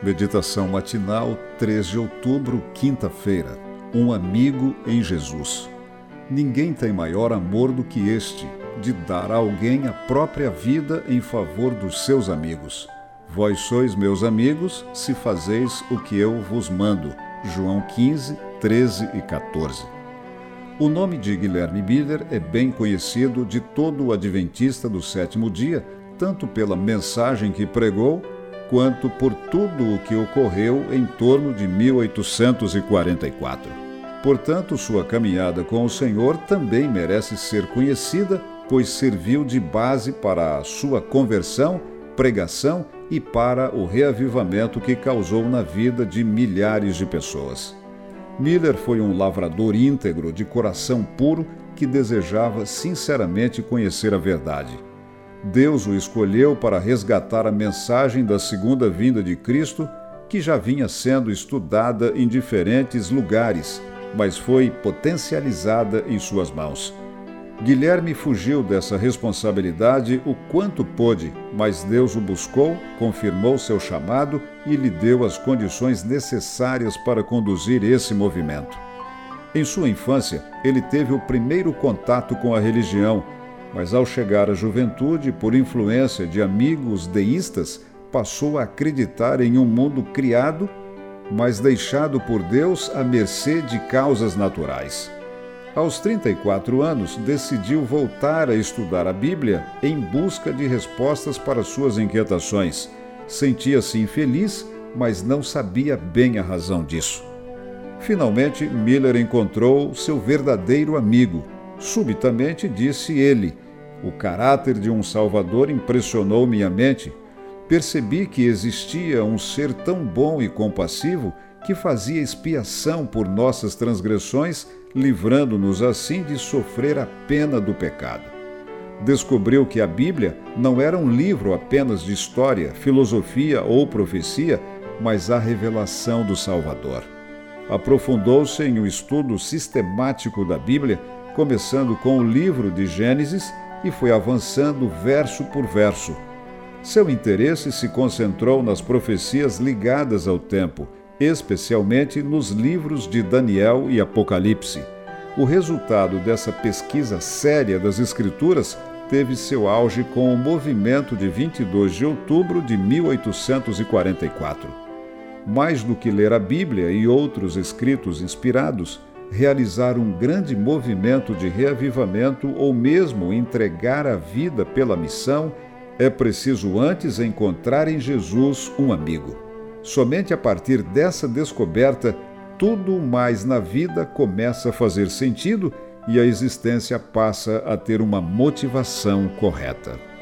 Meditação matinal, 3 de outubro, quinta-feira. Um amigo em Jesus. Ninguém tem maior amor do que este, de dar a alguém a própria vida em favor dos seus amigos. Vós sois meus amigos, se fazeis o que eu vos mando. João 15, 13 e 14. O nome de Guilherme Miller é bem conhecido de todo o adventista do sétimo dia, tanto pela mensagem que pregou, quanto por tudo o que ocorreu em torno de 1844. Portanto, sua caminhada com o Senhor também merece ser conhecida, pois serviu de base para a sua conversão, pregação e para o reavivamento que causou na vida de milhares de pessoas. Miller foi um lavrador íntegro, de coração puro, que desejava sinceramente conhecer a verdade. Deus o escolheu para resgatar a mensagem da segunda vinda de Cristo, que já vinha sendo estudada em diferentes lugares, mas foi potencializada em suas mãos. Guilherme fugiu dessa responsabilidade o quanto pôde, mas Deus o buscou, confirmou seu chamado e lhe deu as condições necessárias para conduzir esse movimento. Em sua infância, ele teve o primeiro contato com a religião mas ao chegar à juventude, por influência de amigos deístas, passou a acreditar em um mundo criado, mas deixado por Deus à mercê de causas naturais. Aos 34 anos, decidiu voltar a estudar a Bíblia em busca de respostas para suas inquietações. Sentia-se infeliz, mas não sabia bem a razão disso. Finalmente, Miller encontrou seu verdadeiro amigo, Subitamente disse ele: O caráter de um Salvador impressionou minha mente. Percebi que existia um ser tão bom e compassivo que fazia expiação por nossas transgressões, livrando-nos assim de sofrer a pena do pecado. Descobriu que a Bíblia não era um livro apenas de história, filosofia ou profecia, mas a revelação do Salvador. Aprofundou-se em um estudo sistemático da Bíblia começando com o livro de Gênesis e foi avançando verso por verso. Seu interesse se concentrou nas profecias ligadas ao tempo, especialmente nos livros de Daniel e Apocalipse. O resultado dessa pesquisa séria das Escrituras teve seu auge com o movimento de 22 de outubro de 1844. Mais do que ler a Bíblia e outros escritos inspirados, realizar um grande movimento de reavivamento ou mesmo entregar a vida pela missão, é preciso antes encontrar em Jesus um amigo. Somente a partir dessa descoberta, tudo mais na vida começa a fazer sentido e a existência passa a ter uma motivação correta.